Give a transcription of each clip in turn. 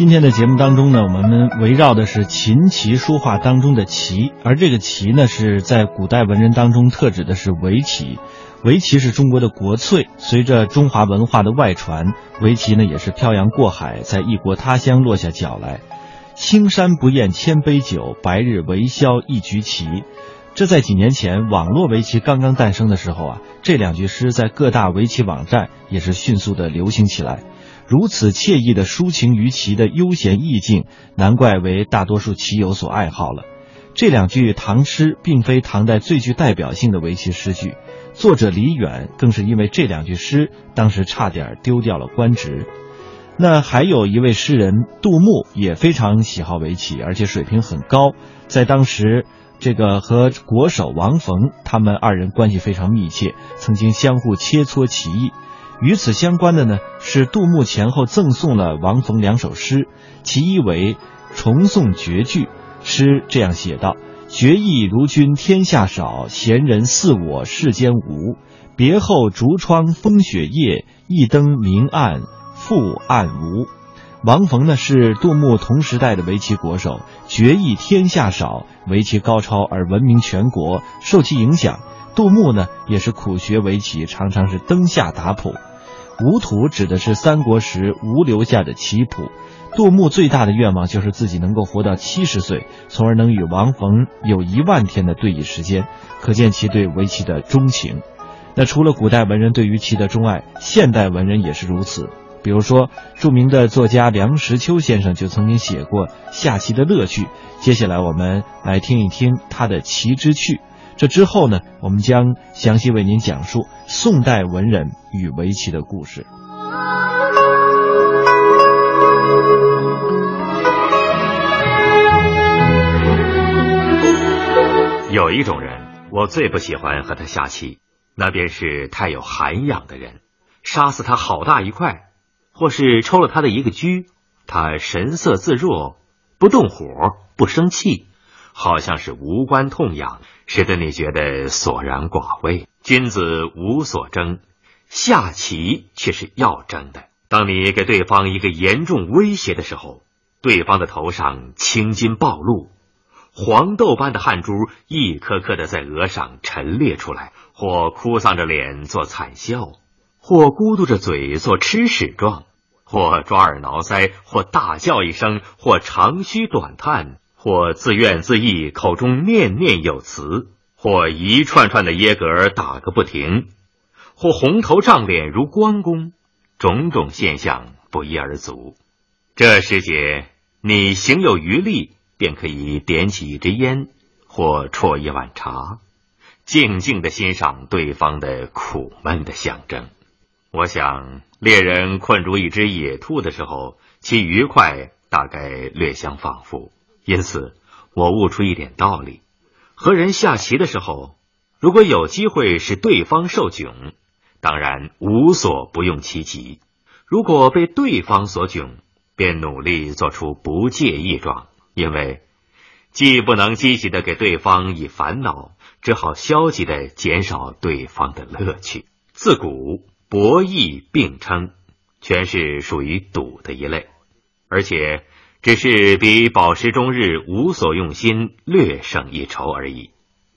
今天的节目当中呢，我们围绕的是琴棋书画当中的棋，而这个棋呢，是在古代文人当中特指的是围棋。围棋是中国的国粹，随着中华文化的外传，围棋呢也是漂洋过海，在异国他乡落下脚来。青山不厌千杯酒，白日为消一局棋。这在几年前网络围棋刚刚诞生的时候啊，这两句诗在各大围棋网站也是迅速的流行起来。如此惬意的抒情于棋的悠闲意境，难怪为大多数棋友所爱好了。这两句唐诗并非唐代最具代表性的围棋诗句。作者李远更是因为这两句诗，当时差点丢掉了官职。那还有一位诗人杜牧也非常喜好围棋，而且水平很高。在当时，这个和国手王冯他们二人关系非常密切，曾经相互切磋棋艺。与此相关的呢，是杜牧前后赠送了王冯两首诗，其一为重送绝句，诗这样写道。绝艺如君天下少，闲人似我世间无。别后竹窗风雪夜，一灯明暗复暗无。王冯呢是杜牧同时代的围棋国手，绝艺天下少，围棋高超而闻名全国，受其影响，杜牧呢也是苦学围棋，常常是灯下打谱。吴土指的是三国时吴留下的棋谱。杜牧最大的愿望就是自己能够活到七十岁，从而能与王冯有一万天的对弈时间，可见其对围棋的钟情。那除了古代文人对于棋的钟爱，现代文人也是如此。比如说，著名的作家梁实秋先生就曾经写过下棋的乐趣。接下来我们来听一听他的棋之趣。这之后呢，我们将详细为您讲述宋代文人与围棋的故事。有一种人，我最不喜欢和他下棋，那便是太有涵养的人。杀死他好大一块，或是抽了他的一个车，他神色自若，不动火，不生气，好像是无关痛痒，使得你觉得索然寡味。君子无所争，下棋却是要争的。当你给对方一个严重威胁的时候，对方的头上青筋暴露。黄豆般的汗珠一颗颗的在额上陈列出来，或哭丧着脸做惨笑，或咕嘟着嘴做吃屎状，或抓耳挠腮，或大叫一声，或长吁短叹，或自怨自艾，口中念念有词，或一串串的耶格打个不停，或红头胀脸如关公，种种现象不一而足。这时节，你行有余力。便可以点起一支烟，或啜一碗茶，静静的欣赏对方的苦闷的象征。我想，猎人困住一只野兔的时候，其愉快大概略相仿佛。因此，我悟出一点道理：和人下棋的时候，如果有机会使对方受窘，当然无所不用其极；如果被对方所窘，便努力做出不介意状。因为既不能积极的给对方以烦恼，只好消极的减少对方的乐趣。自古博弈并称，全是属于赌的一类，而且只是比饱食终日无所用心略胜一筹而已。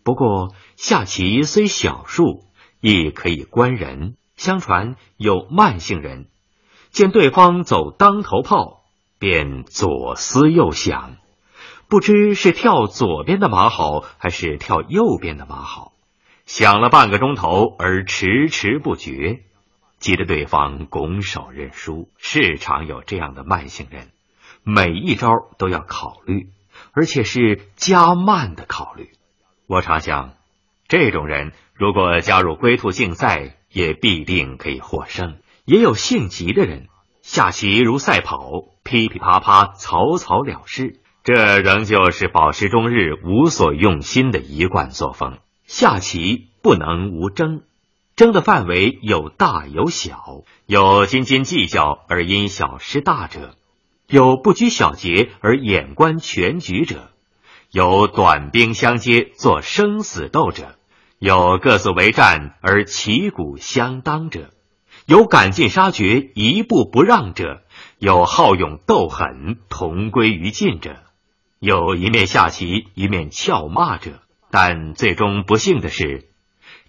不过下棋虽小数，亦可以观人。相传有慢性人，见对方走当头炮，便左思右想。不知是跳左边的马好，还是跳右边的马好，想了半个钟头而迟迟不决，急得对方拱手认输。时常有这样的慢性人，每一招都要考虑，而且是加慢的考虑。我常想，这种人如果加入龟兔竞赛，也必定可以获胜。也有性急的人，下棋如赛跑，噼噼啪啪，草草了事。这仍旧是饱食终日无所用心的一贯作风。下棋不能无争，争的范围有大有小，有斤斤计较而因小失大者，有不拘小节而眼观全局者，有短兵相接做生死斗者，有各自为战而旗鼓相当者，有赶尽杀绝、一步不让者，有好勇斗狠、同归于尽者，有一面下棋一面俏骂者。但最终不幸的是，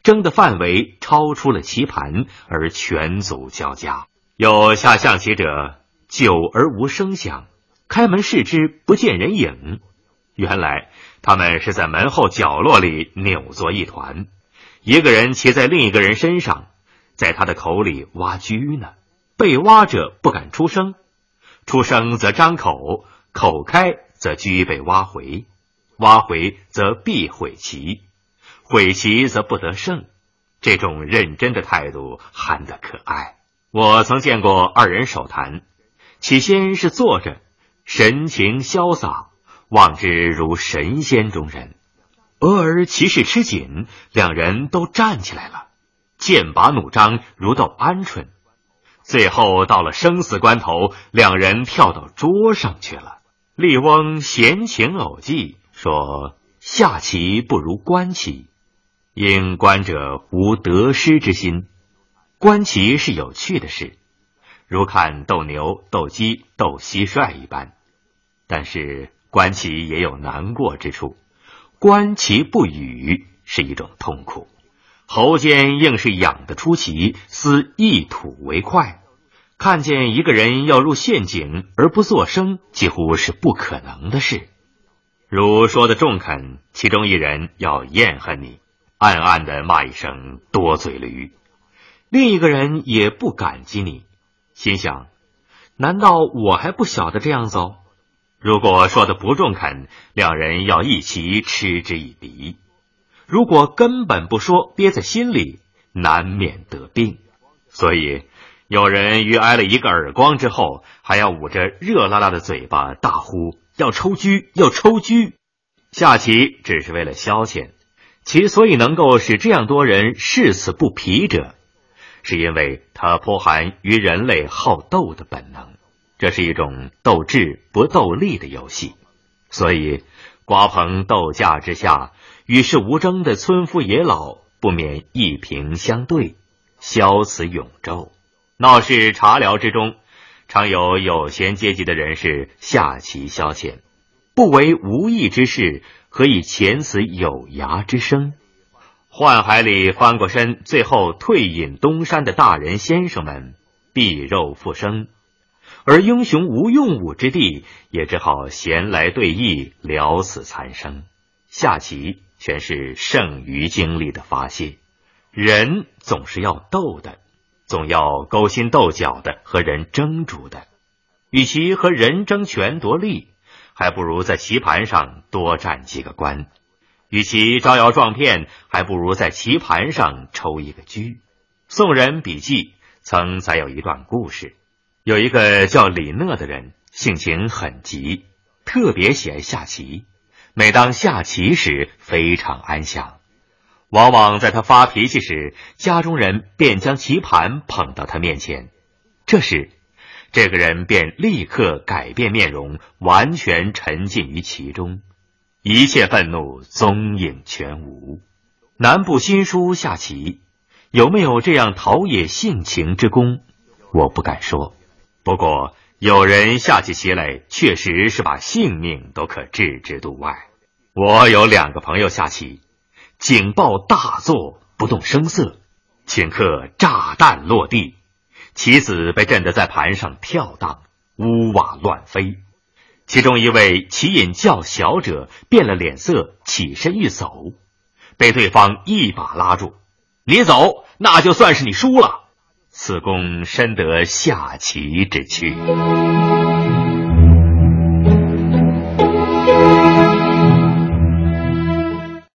争的范围超出了棋盘，而拳足交加。有下象棋者，久而无声响，开门视之，不见人影。原来他们是在门后角落里扭作一团，一个人骑在另一个人身上，在他的口里挖车呢。被挖者不敢出声，出声则张口，口开则车被挖回，挖回则必毁棋，毁棋则不得胜。这种认真的态度憨得可爱。我曾见过二人手谈，起先是坐着，神情潇洒。望之如神仙中人，俄而其势吃紧，两人都站起来了，剑拔弩张，如斗鹌鹑。最后到了生死关头，两人跳到桌上去了。笠翁闲情偶记说：“下棋不如观棋，因观者无得失之心。观棋是有趣的事，如看斗牛、斗鸡、斗蟋蟀一般，但是。”观棋也有难过之处，观棋不语是一种痛苦。喉间硬是痒得出奇，思一吐为快。看见一个人要入陷阱而不作声，几乎是不可能的事。如说的中肯，其中一人要厌恨你，暗暗的骂一声多嘴驴；另一个人也不感激你，心想：难道我还不晓得这样走？如果说的不中肯，两人要一起嗤之以鼻；如果根本不说，憋在心里，难免得病。所以，有人于挨了一个耳光之后，还要捂着热辣辣的嘴巴大呼要抽车，要抽车。下棋只是为了消遣，其所以能够使这样多人誓死不疲者，是因为它颇含于人类好斗的本能。这是一种斗智不斗力的游戏，所以瓜棚斗架之下，与世无争的村夫野老不免一平相对，消此永昼。闹市茶寮之中，常有有闲阶级的人士下棋消遣，不为无益之事，何以遣此有涯之生？宦海里翻过身，最后退隐东山的大人先生们，避肉复生。而英雄无用武之地，也只好闲来对弈，了此残生。下棋全是剩余精力的发泄。人总是要斗的，总要勾心斗角的和人争逐的。与其和人争权夺利，还不如在棋盘上多占几个官；与其招摇撞骗，还不如在棋盘上抽一个车。宋人笔记曾载有一段故事。有一个叫李讷的人，性情很急，特别喜爱下棋。每当下棋时，非常安详。往往在他发脾气时，家中人便将棋盘捧到他面前。这时，这个人便立刻改变面容，完全沉浸于其中，一切愤怒踪影全无。南部新书下棋，有没有这样陶冶性情之功？我不敢说。不过，有人下起棋来，确实是把性命都可置之度外。我有两个朋友下棋，警报大作，不动声色，顷刻炸弹落地，棋子被震得在盘上跳荡，屋瓦乱飞。其中一位棋瘾较小者变了脸色，起身欲走，被对方一把拉住，你走，那就算是你输了，此公深得下棋之趣。